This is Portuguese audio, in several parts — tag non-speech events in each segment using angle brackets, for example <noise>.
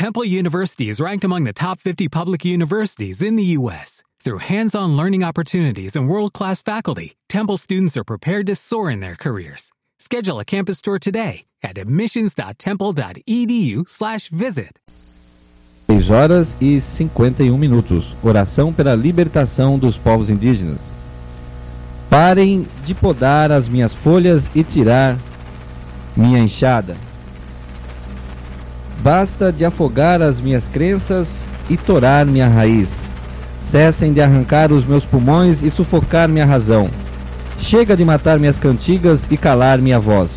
Temple University is ranked among the top 50 public universities in the U.S. Through hands-on learning opportunities and world-class faculty, Temple students are prepared to soar in their careers. Schedule a campus tour today at admissions.temple.edu/visit. 6 horas e 51 um minutos. Oração pela libertação dos povos indígenas. Parem de podar as minhas folhas e tirar minha enxada. Basta de afogar as minhas crenças e torar minha raiz. Cessem de arrancar os meus pulmões e sufocar minha razão. Chega de matar minhas cantigas e calar minha voz.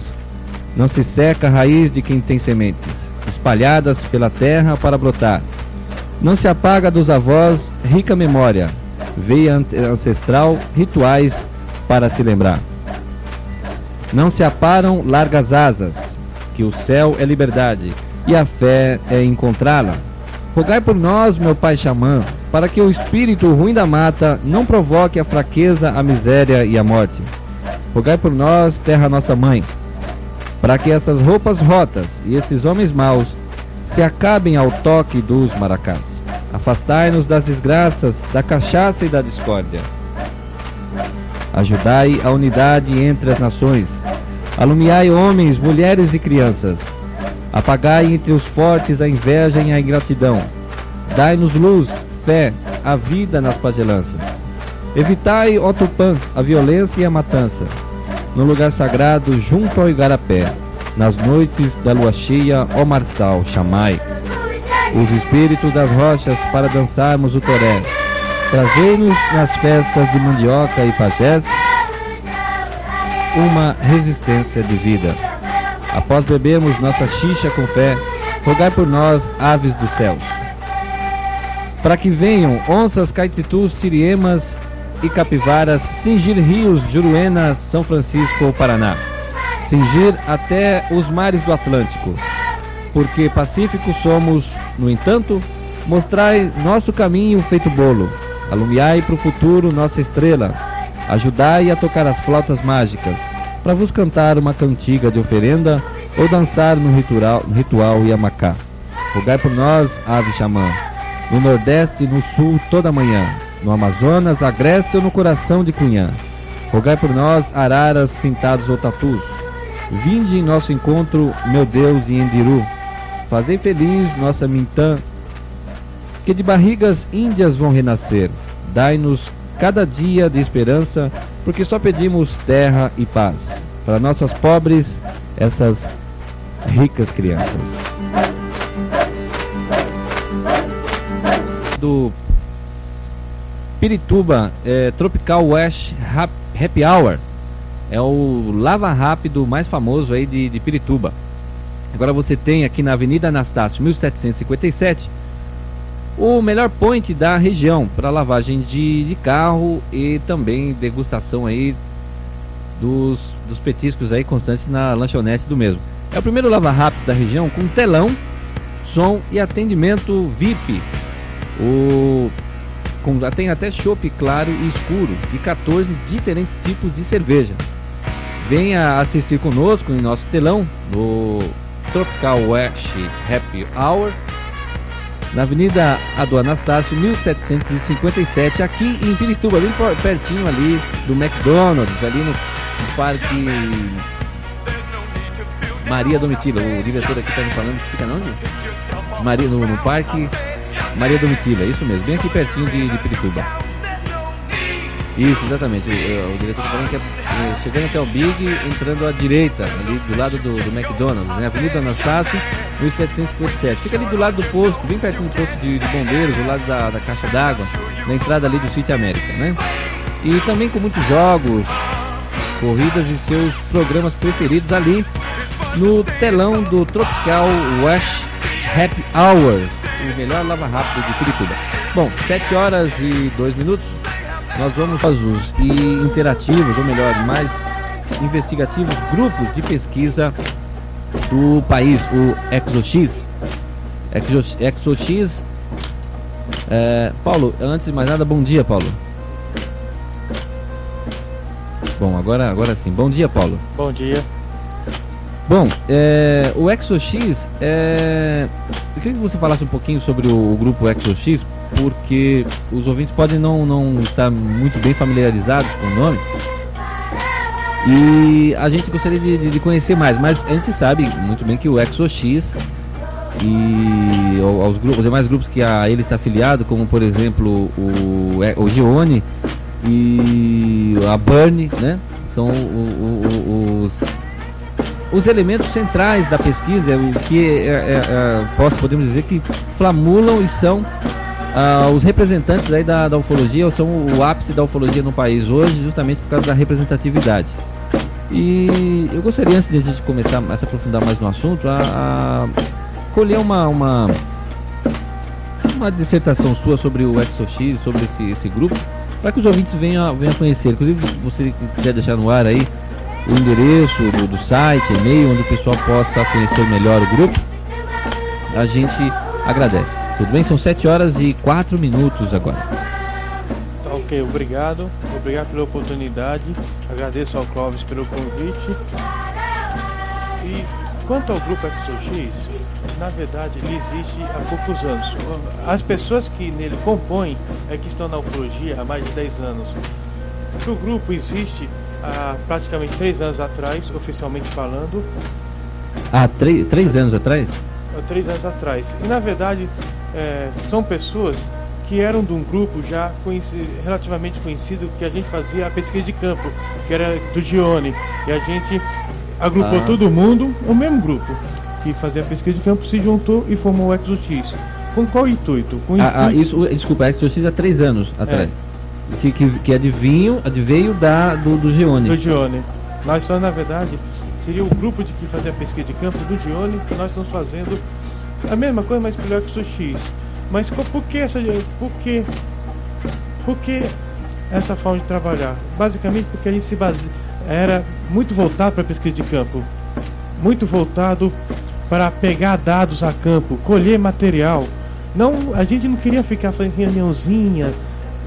Não se seca a raiz de quem tem sementes, espalhadas pela terra para brotar. Não se apaga dos avós rica memória, veia ancestral, rituais para se lembrar. Não se aparam largas asas, que o céu é liberdade e a fé é encontrá-la. Rogai por nós, meu pai xamã, para que o espírito ruim da mata não provoque a fraqueza, a miséria e a morte. Rogai por nós, terra nossa mãe, para que essas roupas rotas e esses homens maus se acabem ao toque dos maracás. Afastai-nos das desgraças, da cachaça e da discórdia. Ajudai a unidade entre as nações. Alumiai homens, mulheres e crianças. Apagai entre os fortes a inveja e a ingratidão. Dai-nos luz, fé, a vida nas pagelanças. Evitai, ó Tupã, a violência e a matança. No lugar sagrado, junto ao igarapé, nas noites da lua cheia, ó Marçal, chamai. Os espíritos das rochas para dançarmos o toré. Trazei-nos nas festas de mandioca e pajés uma resistência de vida. Após bebermos nossa xixa com fé, rogai por nós, aves dos céus. Para que venham onças, caititus, siriemas e capivaras, cingir rios, Juruena, São Francisco ou Paraná. Cingir até os mares do Atlântico. Porque pacíficos somos, no entanto, mostrai nosso caminho feito bolo. Alumiai para o futuro nossa estrela. Ajudai a tocar as flautas mágicas, para vos cantar uma cantiga de oferenda ou dançar no ritual, ritual Yamacá. Rogai por nós, ave xamã, no Nordeste e no Sul toda manhã, no Amazonas, agreste ou no coração de Cunhã. Rogai por nós, araras pintados ou tatus. Vinde em nosso encontro, meu Deus e Endiru. Fazei feliz nossa Mintã, que de barrigas índias vão renascer. Dai-nos cada dia de esperança, porque só pedimos terra e paz. Para nossas pobres, essas ricas crianças. Do Pirituba, é, Tropical West Happy Hour. É o lava rápido mais famoso aí de, de Pirituba. Agora você tem aqui na Avenida Anastácio 1757 o melhor point da região para lavagem de, de, carro e também degustação aí dos, dos petiscos aí constantes na lanchonete do mesmo. É o primeiro lava rápido da região com telão, som e atendimento VIP. O com, tem até chopp claro e escuro e 14 diferentes tipos de cerveja. Venha assistir conosco em nosso telão no Tropical West Happy Hour na Avenida Ado Anastácio, 1757, aqui em Pirituba, bem pertinho ali do McDonald's, ali no, Parque Maria Domitila. O diretor aqui está me falando que fica onde? Maria, no, no Parque Maria Domitila, isso mesmo, bem aqui pertinho de, de Pirituba. Isso, exatamente. O, o diretor falando que é, é, chegando até o Big, entrando à direita, ali do lado do, do McDonald's, né? Avenida Anastácio, 1757. Fica ali do lado do posto, bem pertinho do posto de, de bombeiros, do lado da, da caixa d'água, na entrada ali do City América, né? E também com muitos jogos, corridas e seus programas preferidos ali no telão do Tropical West Happy Hour, o melhor lava rápido de Curitiba. Bom, 7 horas e 2 minutos nós vamos os e interativos, ou melhor, mais investigativos grupos de pesquisa do país, o ExoX. ExoX. É, Paulo, antes de mais nada, bom dia, Paulo. Bom, agora, agora sim. Bom dia, Paulo. Bom dia. Bom, é, o ExoX, é, eu queria que você falasse um pouquinho sobre o, o grupo ExoX, porque os ouvintes podem não, não estar muito bem familiarizados com o nome. E a gente gostaria de, de conhecer mais, mas a gente sabe muito bem que o ExoX e aos grupos, os demais grupos que a ele está afiliado, como por exemplo o, o Gione e a Burn, né? São o, o, os, os elementos centrais da pesquisa, o que é, é, é, posso, podemos dizer que flamulam e são ah, os representantes aí da, da ufologia, são o ápice da ufologia no país hoje, justamente por causa da representatividade. E eu gostaria, antes de a gente começar a se aprofundar mais no assunto, a, a colher uma, uma, uma dissertação sua sobre o ExoX, sobre esse, esse grupo, para que os ouvintes venham, venham conhecer. Inclusive, você quiser deixar no ar aí o endereço do, do site, e-mail, onde o pessoal possa conhecer melhor o grupo, a gente agradece. Tudo bem? São 7 horas e 4 minutos agora. Tá ok, obrigado. Obrigado pela oportunidade. Agradeço ao Clóvis pelo convite. E quanto ao grupo ExoX, na verdade ele existe há poucos anos. As pessoas que nele compõem é que estão na ufologia há mais de 10 anos. O grupo existe há praticamente 3 anos atrás, oficialmente falando. Há 3, três anos atrás? Há 3 anos atrás. E na verdade é, são pessoas que eram de um grupo já conhecido, relativamente conhecido que a gente fazia a pesquisa de campo, que era do Gione. E a gente agrupou ah. todo mundo, o mesmo grupo que fazia a pesquisa de campo se juntou e formou o ExoX. Com qual intuito? Com ah, ah, isso, desculpa, ExoX há três anos atrás. É. Que, que, que adivinho, adveio da, do, do Gione. Do Gione. Nós só, na verdade, seria o grupo de que fazia a pesquisa de campo do Gione que nós estamos fazendo a mesma coisa, mas pelo ExoX. Mas por que essa. Por que. Por que essa forma de trabalhar? Basicamente porque a gente se base, era muito voltado para a pesquisa de campo. Muito voltado para pegar dados a campo, colher material. Não, a gente não queria ficar fazendo reuniãozinha,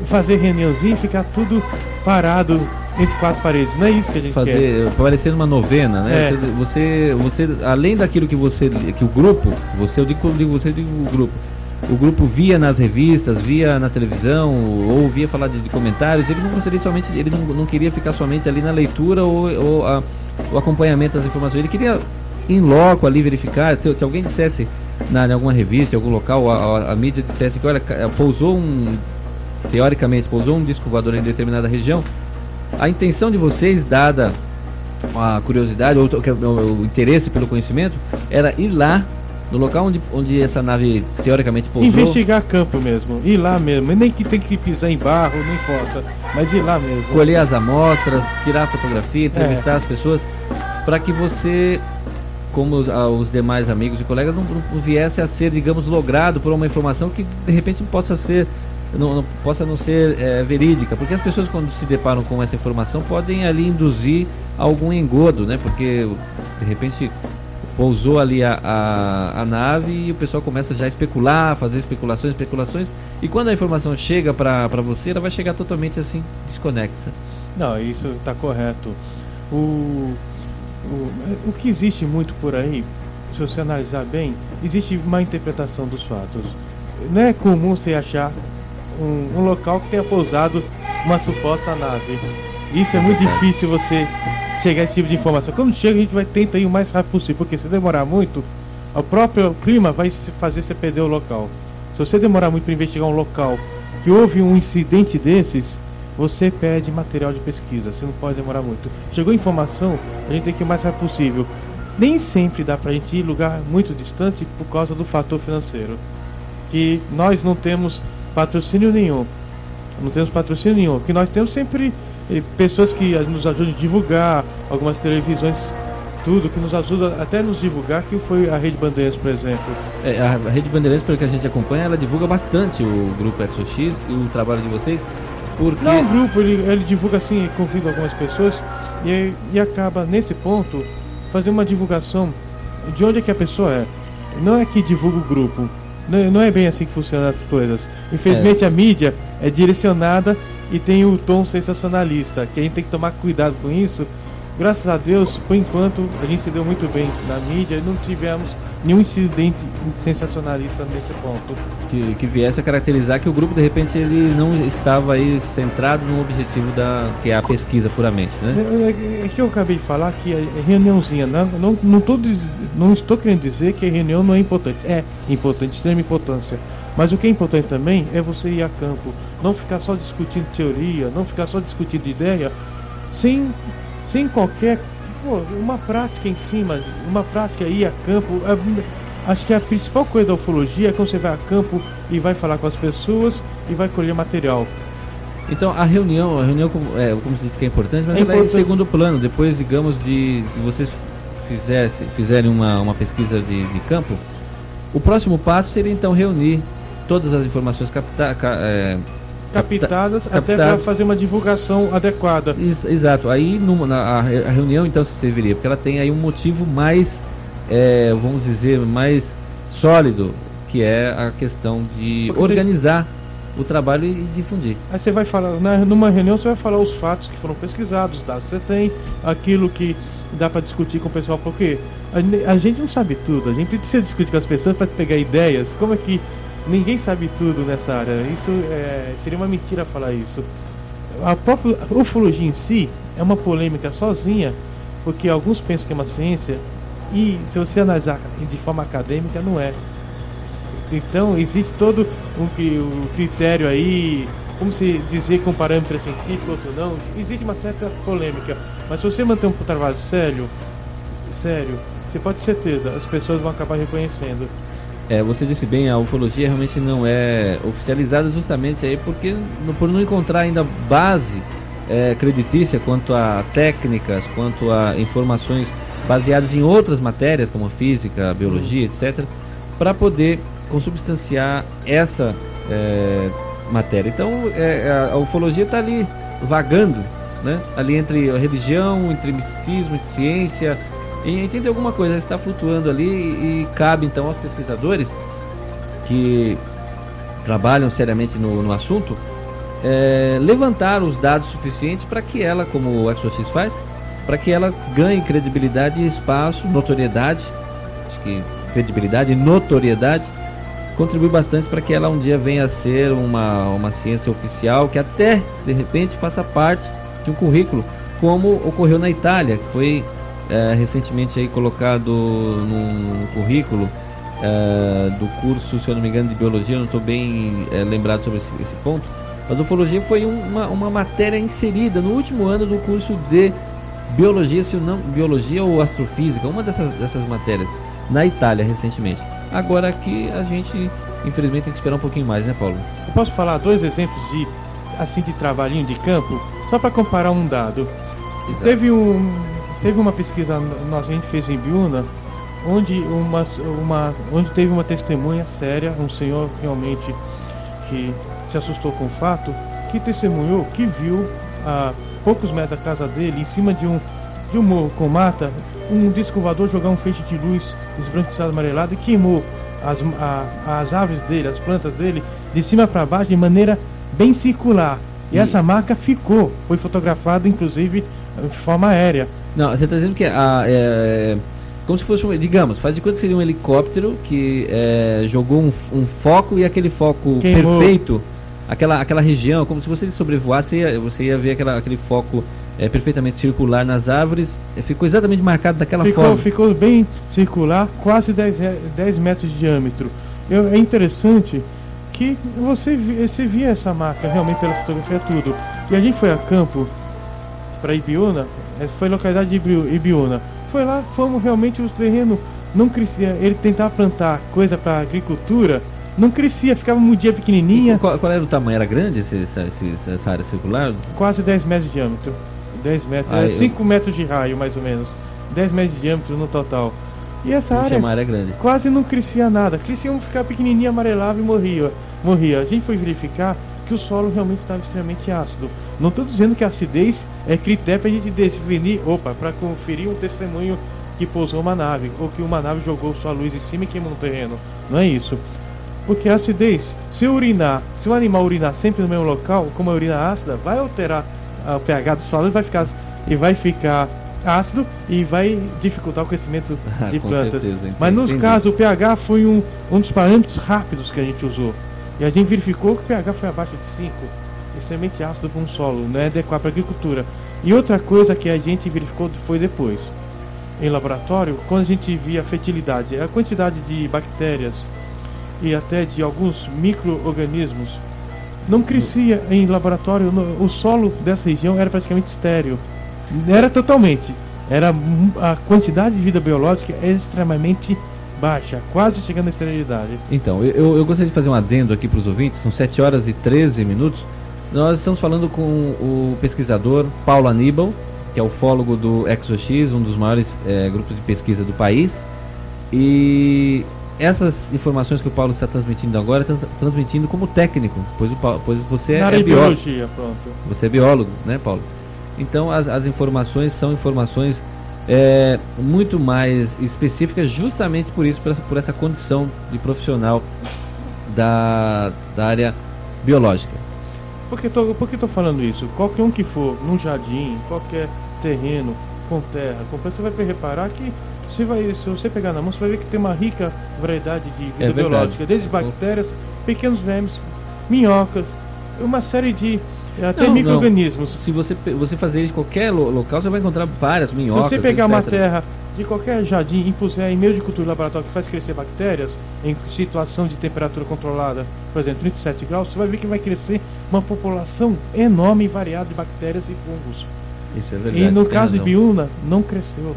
fazer reuniãozinha e ficar tudo parado entre quatro paredes. Não é isso que a gente fazer, quer. Parecendo uma novena, né? É. Você, você, além daquilo que você, que o grupo, você, eu digo, digo você, eu digo o grupo. O grupo via nas revistas, via na televisão, ou via falar de, de comentários, ele não gostaria somente, ele não, não queria ficar somente ali na leitura ou, ou a, o acompanhamento das informações. Ele queria em loco ali verificar, se, se alguém dissesse na, em alguma revista, em algum local, a, a, a, mídia dissesse que olha, pousou um, teoricamente, pousou um disco voador em determinada região, a intenção de vocês, dada a curiosidade ou o, o interesse pelo conhecimento, era ir lá no local onde, onde essa nave teoricamente pousou. Investigar campo mesmo, ir lá mesmo. Nem que tem que pisar em barro, não importa, mas ir lá mesmo. Colher as amostras, tirar fotografia, entrevistar é. as pessoas, para que você como os, os, demais amigos e colegas não, não, viesse a ser, digamos, logrado por uma informação que de repente não possa ser não, não possa não ser é, verídica, porque as pessoas quando se deparam com essa informação podem ali induzir algum engodo, né? Porque de repente pousou ali a, a, a nave e o pessoal começa já a especular, fazer especulações, especulações, e quando a informação chega para você, ela vai chegar totalmente assim desconexa. Não, isso está correto. O o, o que existe muito por aí, se você analisar bem, existe uma interpretação dos fatos. Não é comum você achar um, um local que tenha pousado uma suposta nave. Isso é muito difícil você chegar a esse tipo de informação. Quando chega, a gente vai tentar ir o mais rápido possível, porque se demorar muito, o próprio clima vai fazer você perder o local. Se você demorar muito para investigar um local que houve um incidente desses, você pede material de pesquisa, você não pode demorar muito. Chegou informação, a gente tem que ir o mais rápido possível. Nem sempre dá pra gente ir lugar muito distante por causa do fator financeiro. Que nós não temos patrocínio nenhum. Não temos patrocínio nenhum. Que nós temos sempre eh, pessoas que nos ajudam a divulgar, algumas televisões tudo, que nos ajuda até nos divulgar, que foi a Rede Bandeirantes, por exemplo. É, a Rede Bandeirantes, pelo que a gente acompanha, ela divulga bastante o grupo ExoX e o trabalho de vocês. Porque... Não, o grupo, ele, ele divulga assim, convida algumas pessoas e, e acaba, nesse ponto, fazer uma divulgação de onde é que a pessoa é. Não é que divulga o grupo. Não, não é bem assim que funcionam as coisas. Infelizmente é. a mídia é direcionada e tem o tom sensacionalista, que a gente tem que tomar cuidado com isso, graças a Deus, por enquanto, a gente se deu muito bem na mídia, não tivemos nenhum incidente sensacionalista nesse ponto. Que, que viesse a caracterizar que o grupo de repente ele não estava aí centrado no objetivo da que é a pesquisa puramente, né? É, é, é que eu acabei de falar que é reuniãozinha, não, não, não, tô, não estou querendo dizer que a reunião não é importante, é importante, extrema importância. Mas o que é importante também é você ir a campo, não ficar só discutindo teoria, não ficar só discutindo ideia, sem, sem qualquer pô, uma prática em cima, uma prática aí a campo. A, acho que a principal coisa da ufologia é quando você vai a campo e vai falar com as pessoas e vai colher material. Então a reunião, a reunião como, é, como se diz que é importante, mas é ela importante. é em segundo plano. Depois, digamos, de, de vocês fizesse, fizerem uma, uma pesquisa de, de campo, o próximo passo seria então reunir todas as informações capta, é, captadas até para fazer uma divulgação adequada. exato. Aí no, na, a, a, reunião então se serviria, porque ela tem aí um motivo mais, é, vamos dizer, mais sólido, que é a questão de porque organizar você... o trabalho e difundir. Aí você vai falar, na, numa reunião você vai falar os fatos que foram pesquisados, dados que você tem, aquilo que dá para discutir com o pessoal, porque a, a, gente não sabe tudo, a gente precisa discutir com as pessoas para pegar ideias, como é que ninguém sabe tudo nessa área. Isso é, seria uma mentira falar isso. A própria ufologia em si é uma polêmica sozinha, porque alguns pensam que é uma ciência e se você analisar de forma acadêmica não é. Então existe todo um, um critério aí, como se dizer que um parâmetro é científico, outro não, existe uma certa polêmica. Mas se você manter um trabalho sério, sério, você pode ter certeza, as pessoas vão acabar reconhecendo. É, você disse bem, a ufologia realmente não é oficializada justamente aí porque por não encontrar ainda base é, creditícia quanto a técnicas, quanto a informações baseadas em outras matérias como física, biologia, etc, para poder consubstanciar essa é, matéria. Então é, a ufologia está ali vagando, né? ali entre a religião, entre misticismo, entre ciência, e entender alguma coisa, está flutuando ali e cabe então aos pesquisadores que trabalham seriamente no, no assunto é, levantar os dados suficientes para que ela, como o ExoX faz, para que ela ganhe credibilidade e espaço, notoriedade, acho que credibilidade e notoriedade contribui bastante para que ela um dia venha a ser uma, uma ciência oficial que até de repente faça parte de um currículo, como ocorreu na Itália, que foi é, recentemente aí colocado no currículo é, do curso, se eu não me engano, de biologia, eu não estou bem é, lembrado sobre esse, esse, ponto, mas ufologia foi uma, uma matéria inserida no último ano do curso de biologia, se não biologia ou astrofísica, uma dessas, dessas matérias, na Itália recentemente. Agora aqui a gente infelizmente tem que esperar um pouquinho mais, né, Paulo? Eu posso falar dois exemplos de assim de trabalhinho de campo, só para comparar um dado. Exato. Teve um Teve uma pesquisa nossa, a gente fez em Biúna, onde, uma, uma, onde teve uma testemunha séria, um senhor realmente que se assustou com o fato, que testemunhou que viu a poucos metros da casa dele, em cima de um, de um morro com mata, um disco voador jogar um feixe de luz esbranquiçado amarelado e queimou as, a, as aves dele, as plantas dele, de cima para baixo de maneira bem circular. E, e essa marca ficou, foi fotografada inclusive de forma aérea. Não, você está dizendo que a, é, como se fosse, um, digamos, faz de conta que seria um helicóptero que é, jogou um, um, foco e aquele foco Queimou. perfeito, aquela, aquela região, como se você sobrevoasse, você ia, você ia ver aquela, aquele foco é, perfeitamente circular nas árvores, é, ficou exatamente marcado daquela ficou, forma. Ficou bem circular, quase 10, 10 metros de diâmetro. Eu, é interessante que você, você via essa marca realmente pela fotografia tudo. E a gente foi a campo para Ibiúna, foi localidade de Ibiúna. Foi lá, fomos realmente o terreno não crescia. Ele tentava plantar coisa para agricultura, não crescia, ficava um dia pequenininha. Qual, qual, era o tamanho? Era grande esse, essa, essa área circular? Quase 10 metros de diâmetro. 10 metros, ah, é, 5 eu... metros de raio mais ou menos. 10 metros de diâmetro no total. E essa área, área grande. quase não crescia nada. Crescia um ficar pequenininha, amarelava e morria. Morria. A gente foi verificar que o solo realmente estava extremamente ácido. Não estou dizendo que a acidez é critério para a gente definir, opa, para conferir um testemunho que pousou uma nave, ou que uma nave jogou sua luz em cima e queimou um terreno. Não é isso. Porque a acidez, se urinar, se o animal urinar sempre no mesmo local, como a urina ácida, vai alterar o pH do solo e vai ficar, e vai ficar ácido e vai dificultar o crescimento Ah, <laughs> de plantas. certeza, Mas no entendi. caso, o pH foi um, um dos parâmetros rápidos que a gente usou. E a gente verificou que o pH foi abaixo de 5, extremamente ácido para um solo, não é adequado para agricultura. E outra coisa que a gente verificou foi depois, em laboratório, quando a gente via a fertilidade, a quantidade de bactérias e até de alguns micro-organismos não crescia em laboratório, no- o solo dessa região era praticamente estéreo. Era totalmente. Era a quantidade de vida biológica é extremamente baixa, quase chegando à esterilidade. Então, eu, eu gostaria de fazer um adendo aqui para os ouvintes, são 7 horas e 13 minutos. Nós estamos falando com o pesquisador Paulo Aníbal, que é ufólogo do ExoX, um dos maiores eh, grupos de pesquisa do país. E essas informações que o Paulo está transmitindo agora, está transmitindo como técnico, pois, o pois você Na é, é biólogo. Você é biólogo, né, Paulo? Então as, as informações são informações é, muito mais específicas, justamente por isso, por essa, por essa condição de profissional da, da área biológica. Por que, tô, por que tô falando isso? Qualquer um que for num jardim, qualquer terreno com terra, com você vai reparar que você vai, se você pegar na mão, você vai ver que tem uma rica variedade de vida É biológica, desde bactérias, pequenos vermes, minhocas, uma série de até Não, não. micro-organismos. Se você, você fazer em qualquer lo- local, você vai encontrar várias minhocas. Se você pegar uma etc. terra de qualquer jardim e puser em meio de cultura de laboratório que faz crescer bactérias em situação de temperatura controlada, por exemplo, 37 graus, você vai ver que vai crescer uma população enorme e variada de bactérias e fungos. Isso é verdade. E no caso de razão. Biúna, não cresceu.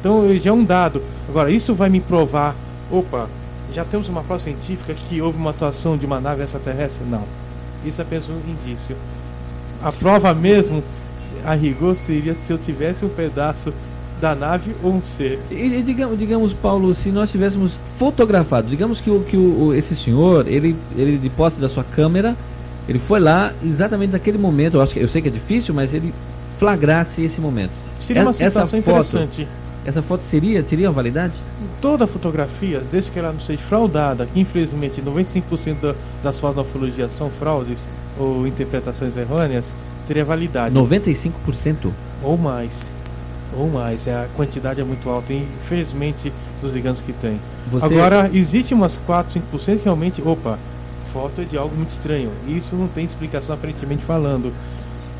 Então já é um dado. Agora, isso vai me provar, opa, já temos uma prova científica que houve uma atuação de uma nave extraterrestre? Não. Isso é apenas um indício. A prova mesmo, a rigor, seria se eu tivesse um pedaço da nave ou um ser. E, e digamos, digamos, Paulo, se nós tivéssemos fotografado, digamos que, o, que o, esse senhor, ele, ele de posse da sua câmera, ele foi lá exatamente naquele momento, eu, acho que, eu sei que é difícil, mas ele flagrasse esse momento. Seria uma Essa- essa situação foto- interessante. Essa foto seria, teria validade? Toda fotografia, desde que ela não seja fraudada, que infelizmente 95% da- das da ufologia são fraudes ou interpretações errôneas, teria validade. 95%. Ou mais. Ou mais. É, a quantidade é muito alta, infelizmente, dos gigantes que tem. Você, Agora, existe umas 4, 5% que realmente, opa, foto é de algo muito estranho. Isso não tem explicação aparentemente falando.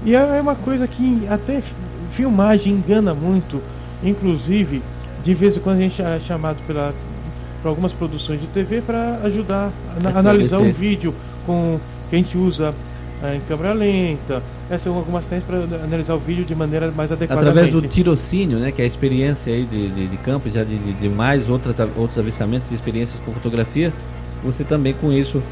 E é uma coisa que até fi- filmagem engana muito. Inclusive, de vez em quando a gente é chamado pela, por algumas produções de TV para ajudar a A analisar um vídeo com que a gente usa em câmera lenta. Essas são algumas técnicas para analisar o vídeo de maneira mais adequada. através do tirocínio, né, que é a experiência aí de, de, de campo, já de, de, mais outra, outros avistamentos e experiências com fotografia, você também com isso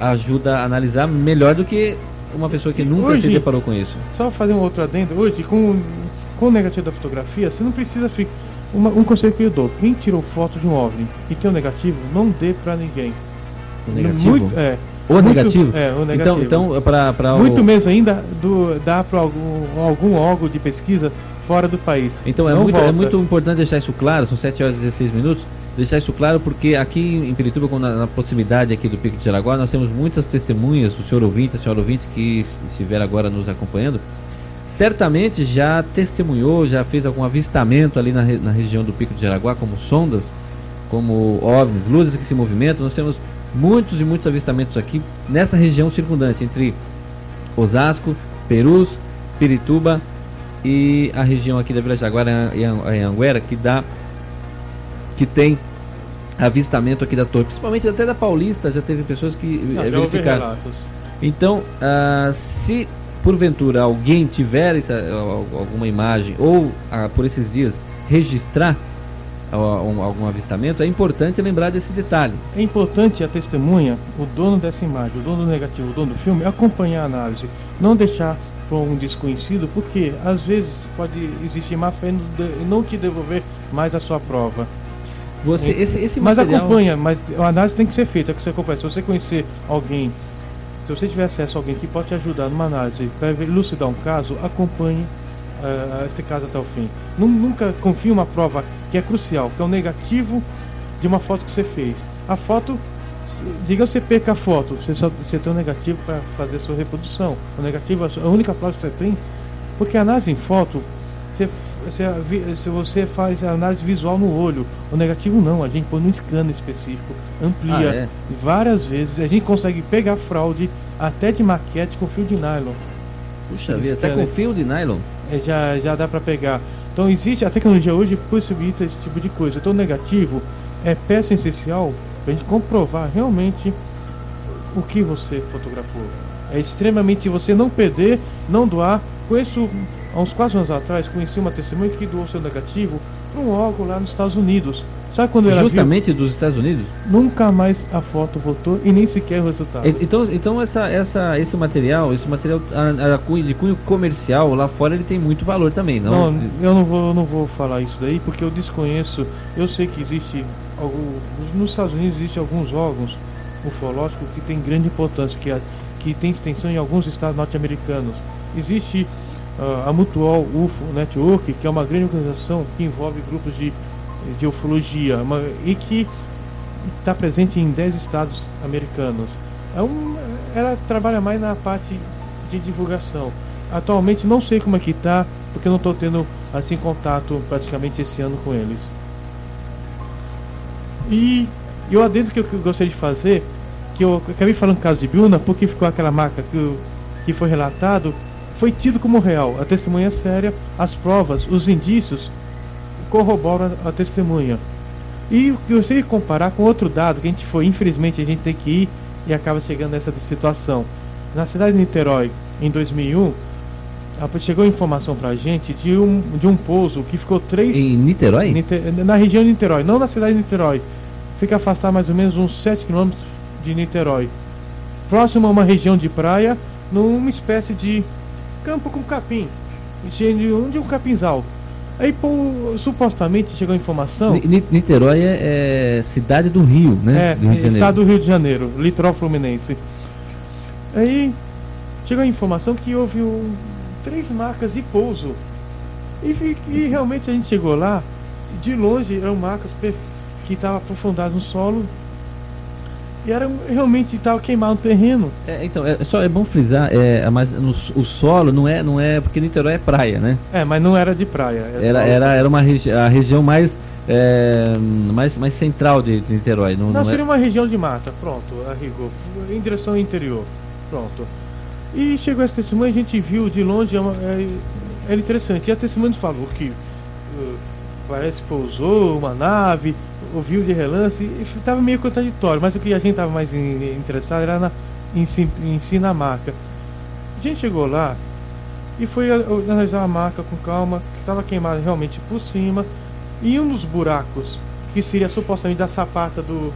ajuda a analisar melhor do que uma pessoa que nunca se Hoje- deparou com isso. Só fazer um outro adendo. Hoje, com, com o negativo da fotografia, você não precisa ficar. um conselho que eu dou: quem tirou foto de um OVNI e tem um negativo, não dê pra ninguém. O negativo? Muito, é, o muito- negativo? É, o negativo. Então, então para muito menos ainda do, dá para algum, algum órgão de pesquisa fora do país. Então é muito, é muito importante deixar isso claro, são 7 horas e 16 minutos, deixar isso claro porque aqui em Pirituba, na, na proximidade aqui do Pico de Jaraguá, nós temos muitas testemunhas, o senhor ouvinte, a senhora ouvinte que estiver agora nos acompanhando, certamente já testemunhou, já fez algum avistamento ali na, na região do Pico de Jaraguá, como sondas, como OVNIs, luzes que se movimentam, nós temos muitos e muitos avistamentos aqui nessa região circundante, entre Osasco, Perus, Pirituba e a região aqui da Vila Jaguara em An- em Anguera que dá que tem avistamento aqui da torre, principalmente até da Paulista já teve pessoas que Não, eh, verificaram. Então, ah, se porventura alguém tiver essa, al- alguma imagem ou ah, por esses dias registrar algum avistamento, é importante lembrar desse detalhe. É importante a testemunha, o dono dessa imagem, o dono do negativo, o dono do filme, acompanhar a análise. Não deixar para um desconhecido, porque às vezes pode existir má fé em não te devolver mais a sua prova. Você, esse, esse Mas material, acompanha, mas a análise tem que ser feita, que você acompanha. Se você conhecer alguém, se você tiver acesso a alguém que pode te ajudar numa análise para elucidar um caso, acompanhe ah, esse caso até o fim. Nu- nunca confie uma prova que é crucial, que é o negativo de uma foto que você fez. A foto, diga você perca a foto, você só você tem um negativo para fazer a sua reprodução. O negativo é a única prova que você tem, porque a análise em foto, você, você, se você faz a análise visual no olho. O negativo não, a gente põe no scanner específico, amplia Ah, é? várias vezes. A gente consegue pegar fraude até de maquete com fio de nylon. Puxa vida, até com fio de nylon. É, já, já dá para pegar. Então existe, a tecnologia hoje possibilita esse tipo de coisa. Então negativo é peça essencial para a gente comprovar realmente o que você fotografou. É extremamente você não perder, não doar. Conheço, há uns quatro anos atrás, conheci uma testemunha que doou seu negativo para um órgão lá nos Estados Unidos. Sabe quando ela Justamente dos Estados Unidos? viu? Nunca mais a foto voltou e nem sequer o resultado. Então, então essa, essa, esse material, esse material a, a cunho- de cunho comercial lá fora ele tem muito valor também, não? Não, eu não vou, eu não vou falar isso daí porque eu desconheço. Eu sei que existe algum, nos Estados Unidos existe alguns órgãos ufológicos que têm grande importância, que, a- que tem extensão em alguns estados norte-americanos. Existe ah, a Mutual UFO Network, que é uma grande organização que envolve grupos de, de ufologia uma- e que está presente em 10 estados americanos. É um, ela trabalha mais na parte de divulgação. Atualmente não sei como é que tá, porque eu não estou tendo assim contato praticamente esse ano com eles. E, e o adendo que eu, eu gostaria de fazer, que eu acabei falando do caso de Biuna, porque ficou aquela marca que, que foi relatado, foi tido como real. A testemunha é séria, as provas, os indícios corroboram a, a testemunha. E eu gostaria de comparar com outro dado que a gente foi, infelizmente, a gente tem que ir e acaba chegando nessa situação. Na cidade de Niterói, em 2001, a- chegou informação pra gente de um, de um pouso que ficou três Em Niterói? Nite- na região de Niterói, não na cidade de Niterói. Fica afastado mais ou menos uns 7 km de Niterói. Próximo a uma região de praia, numa espécie de campo com capim. cheio De um, de um capinzal. Aí, pô, supostamente chegou a informação. Ni- Niterói é, é cidade do Rio, né? É, do Rio estado do Rio de Janeiro, litoral fluminense. Aí chegou a informação que houve um, três marcas de pouso. E, e realmente a gente chegou lá, de longe eram marcas que estavam aprofundadas no solo. E era realmente estava queimado o terreno. É, então, é, só é bom frisar, é, mas no, o solo não é, não é, porque Niterói é praia, né? É, mas não era de praia. Era, solo. era, era uma regi a região mais, é, mais, mais central de, de Niterói. Não, Não, não é- seria uma região de mata, pronto, a rigor, em direção ao interior, pronto. E chegou essa testemunha, a gente viu de longe, é, uma- é, é interessante, e a testemunha falou que uh, parece que pousou uma nave, ouviu de relance, e estava meio contraditório, mas o que a gente estava mais in- interessado era na, em, em si na marca. A gente chegou lá e foi analisar a marca com calma, que estava queimada realmente por cima, e um dos buracos, que seria supostamente da sapata do,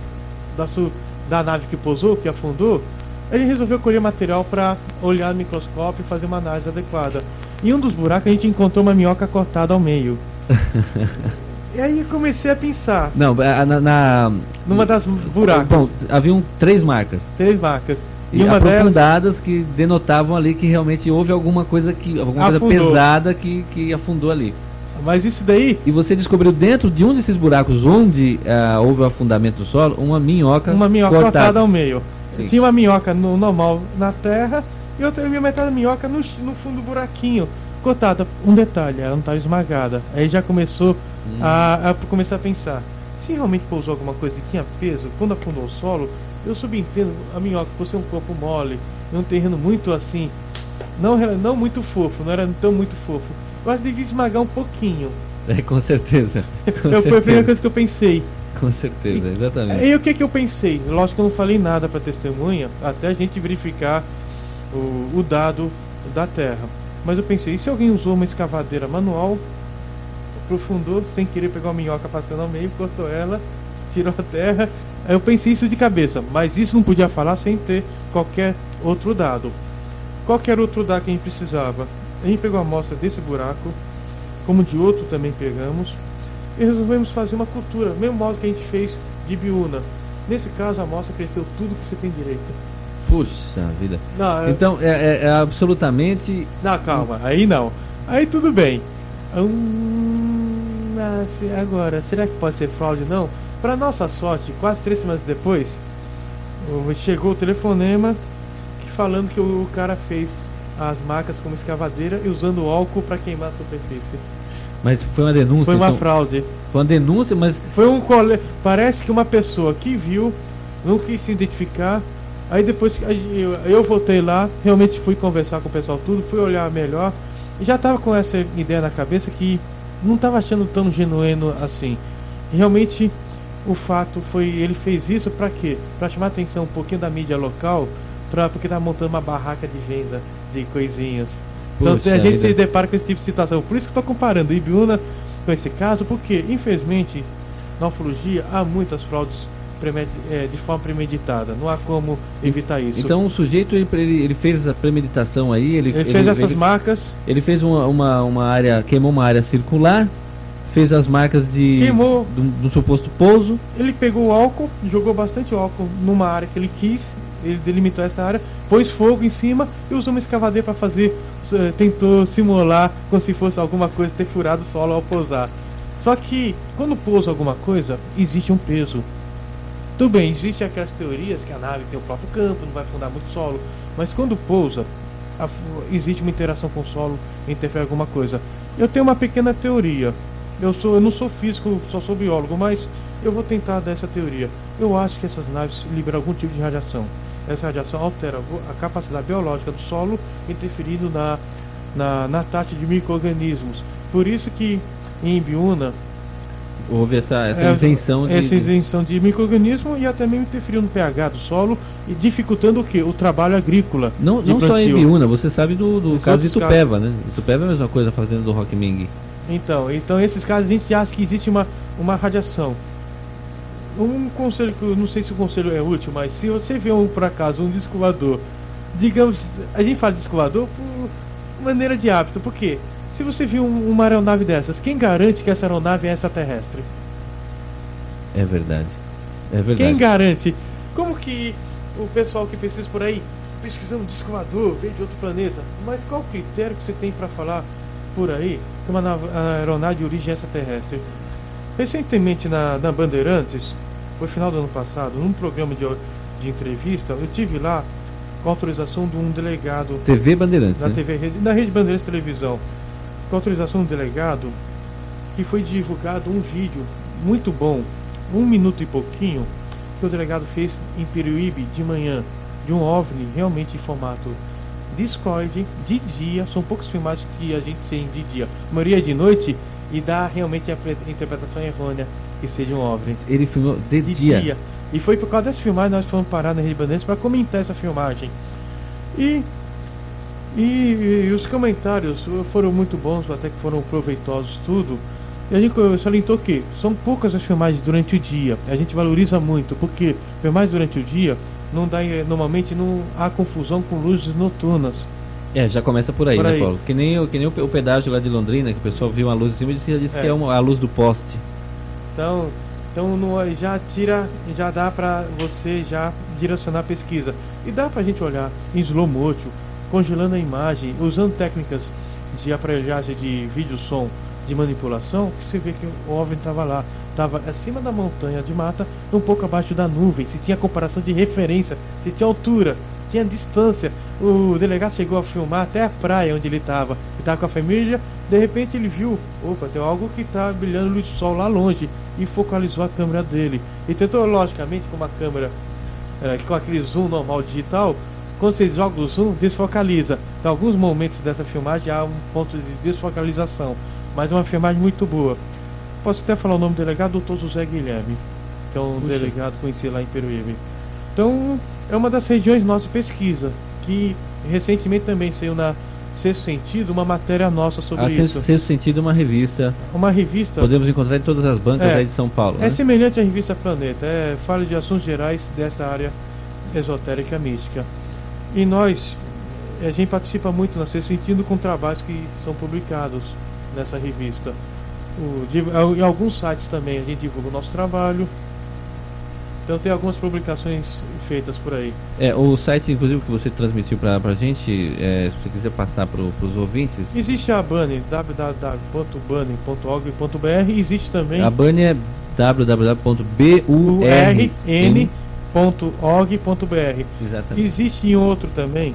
da, su- da nave que pousou, que afundou, ele resolveu colher material para olhar no microscópio e fazer uma análise adequada. Em um dos buracos a gente encontrou uma minhoca cortada ao meio. <laughs> e aí eu comecei a pensar, Não, a- na, na- numa das buracos, Bom, haviam três marcas. três marcas. E, E uma delas, aprofundadas que denotavam ali que realmente houve alguma coisa que alguma coisa Afundou. pesada que, que afundou ali. mas isso daí, E você descobriu dentro de um desses buracos onde ah, houve o afundamento do solo uma minhoca, uma minhoca cortada, cortada. ao meio. Sim. Tinha uma minhoca no, normal na terra e outra minha metade da minhoca no, no fundo do buraquinho. Cortada. Um detalhe, ela não estava esmagada. Aí já começou Hum. a, a começar a pensar. Se realmente pousou alguma coisa e tinha peso, quando afundou o solo, eu subentendo a minhoca por ser um corpo mole, num terreno muito assim, não, não muito fofo, não era tão muito fofo. Eu acho que devia esmagar um pouquinho. É, com certeza. <laughs> Com Eu, foi a primeira certeza. coisa que eu pensei. Com certeza, exatamente. E o que que eu pensei? Lógico que eu não falei nada para testemunha, até a gente verificar o, o dado da terra. Mas eu pensei, e se alguém usou uma escavadeira manual, aprofundou sem querer pegar uma minhoca passando ao meio, cortou ela, <laughs> tirou a terra. Eu pensei isso de cabeça, mas isso não podia falar sem ter qualquer outro dado. Qualquer outro dado que a gente precisava. A gente pegou a amostra desse buraco, como de outro também pegamos, e resolvemos fazer uma cultura, mesmo modo que a gente fez de biúna. Nesse caso, a amostra cresceu tudo que você tem direito. Puxa vida. Não, Então é, é- é absolutamente. não calma, aí não. Aí tudo bem. Hum, agora, será que pode ser fraude? Não. Para nossa sorte, quase três semanas depois, chegou o telefonema falando que o cara fez as marcas como escavadeira e usando álcool para queimar a superfície. Mas foi uma denúncia? Foi uma então, fraude. Foi uma denúncia, mas... Foi um cole... Parece que uma pessoa que viu, não quis se identificar, aí depois eu, eu voltei lá, realmente fui conversar com o pessoal tudo, fui olhar melhor, e já estava com essa ideia na cabeça que não estava achando tão genuíno assim. Realmente o fato foi ele fez isso para quê? Para chamar a atenção um pouquinho da mídia local, pra, porque tá montando uma barraca de venda de coisinhas. Então Puxa a gente vida. se depara com esse tipo de situação. Por isso que estou comparando Ibiúna com esse caso, porque infelizmente na ufologia há muitas fraudes de forma premeditada. Não há como evitar isso. Então o sujeito, ele, ele, fez a premeditação aí, ele, ele fez essas ele, marcas, ele fez uma, uma, uma área, queimou uma área circular, fez as marcas de Queimou. do, do suposto pouso, ele pegou o álcool, jogou bastante álcool numa área que ele quis, ele delimitou essa área, pôs fogo em cima e usou uma escavadeira para fazer, eh, tentou simular como se fosse alguma coisa ter furado o solo ao pousar. Só que quando pousa alguma coisa, existe um peso. Tudo bem, existem aquelas teorias que a nave tem o próprio campo, não vai afundar muito solo, mas quando pousa, existe uma interação com o solo, interfere alguma coisa. Eu tenho uma pequena teoria. Eu sou, eu não sou físico, só sou biólogo, mas eu vou tentar dar essa teoria. Eu acho que essas naves liberam algum tipo de radiação. Essa radiação altera a capacidade biológica do solo, interferindo na, na, na taxa de micro-organismos. Por isso que em Ibiúna houve essa, essa é, isenção de, essa isenção de micro-organismo e até mesmo interferiu no pH do solo e dificultando o que? O trabalho agrícola. Não, não só em. Biúna, você sabe do, do caso de outros Itupeva, né? Itupeva é a mesma coisa fazendo do Rock Ming. Então, então esses casos a gente acha que existe uma, uma radiação. Um conselho que eu não sei se o conselho é útil, mas se você vê um, por acaso um disco voador, digamos, a gente fala disco voador por maneira de hábito, por quê? Se você viu um- uma aeronave dessas, quem garante que essa aeronave é extraterrestre? É verdade. É verdade. Quem garante? Como que o pessoal que pesquisa por aí, pesquisando disco voador, veio de outro planeta, mas qual o critério que você tem para falar por aí que uma aeronave de origem extraterrestre? Recentemente na, na Bandeirantes, foi final do ano passado, num programa de, de entrevista, eu tive lá com autorização de um delegado TV Bandeirantes. da né? TV Rede- da Rede Bandeirantes Televisão, com autorização do delegado, que foi divulgado um vídeo muito bom, um minuto e pouquinho, que o delegado fez em Peruíbe de manhã, de um OVNI realmente em formato discoide, de dia, são poucas filmagens que a gente tem de dia, a maioria é de noite, e dá realmente a pre- interpretação errônea que seja um OVNI Ele filmou de, de dia. dia. E foi por causa dessa filmagem nós fomos parar na Rede Bandeirantes para comentar essa filmagem. E, e, e os comentários foram muito bons, até que foram proveitosos tudo. E a gente salientou que são poucas as filmagens durante o dia. A gente valoriza muito, porque filmagens durante o dia não dá, eh, normalmente não há confusão com luzes noturnas. É, já começa por aí, Por né, aí. Paulo? Que nem, o- que nem o, pe- o pedágio lá de Londrina, que o pessoal viu uma luz em cima e disse, disse É. que é uma, a luz do poste. Então, então não, já tira, já dá pra você já direcionar a pesquisa. E dá pra gente olhar em slow motion, congelando a imagem, usando técnicas de aparelhagem de vídeo som de manipulação, que você vê que o OVNI estava lá, estava acima da montanha de mata, um pouco abaixo da nuvem, se tinha comparação de referência, se tinha altura, tinha distância. O delegado chegou a filmar até a praia onde ele estava, ele estava com a família, de repente ele viu, opa, tem algo que está brilhando luz de sol lá longe, e focalizou a câmera dele. E tentou, logicamente, com uma câmera é, com aquele zoom normal digital, quando você joga o zoom, desfocaliza. Em alguns momentos dessa filmagem há um ponto de desfocalização, mas é uma filmagem muito boa. Posso até falar o nome do delegado, Dr. José Guilherme, que é um Puxa. delegado conhecido lá em Peruíbe. Então, é uma das regiões nossa de pesquisa, que recentemente também saiu na Sexto Sentido uma matéria nossa sobre A isso. Sexto, Sexto Sentido é uma revista. Uma revista Podemos encontrar em todas as bancas É. aí de São Paulo. É né? semelhante à revista Planeta, é, fala de assuntos gerais dessa área esotérica mística. E nós, a gente participa muito nesse sentido com trabalhos que são publicados nessa revista. O, de, em alguns sites também a gente divulga o nosso trabalho. Então tem algumas publicações feitas por aí. É, o site, inclusive, que você transmitiu pra, pra gente, é, se você quiser passar pro, pros ouvintes, Existe a Bunny, www.bunny.org.br, existe também a BAN é www.burn. urn.org.br. Exatamente. Existe em outro também,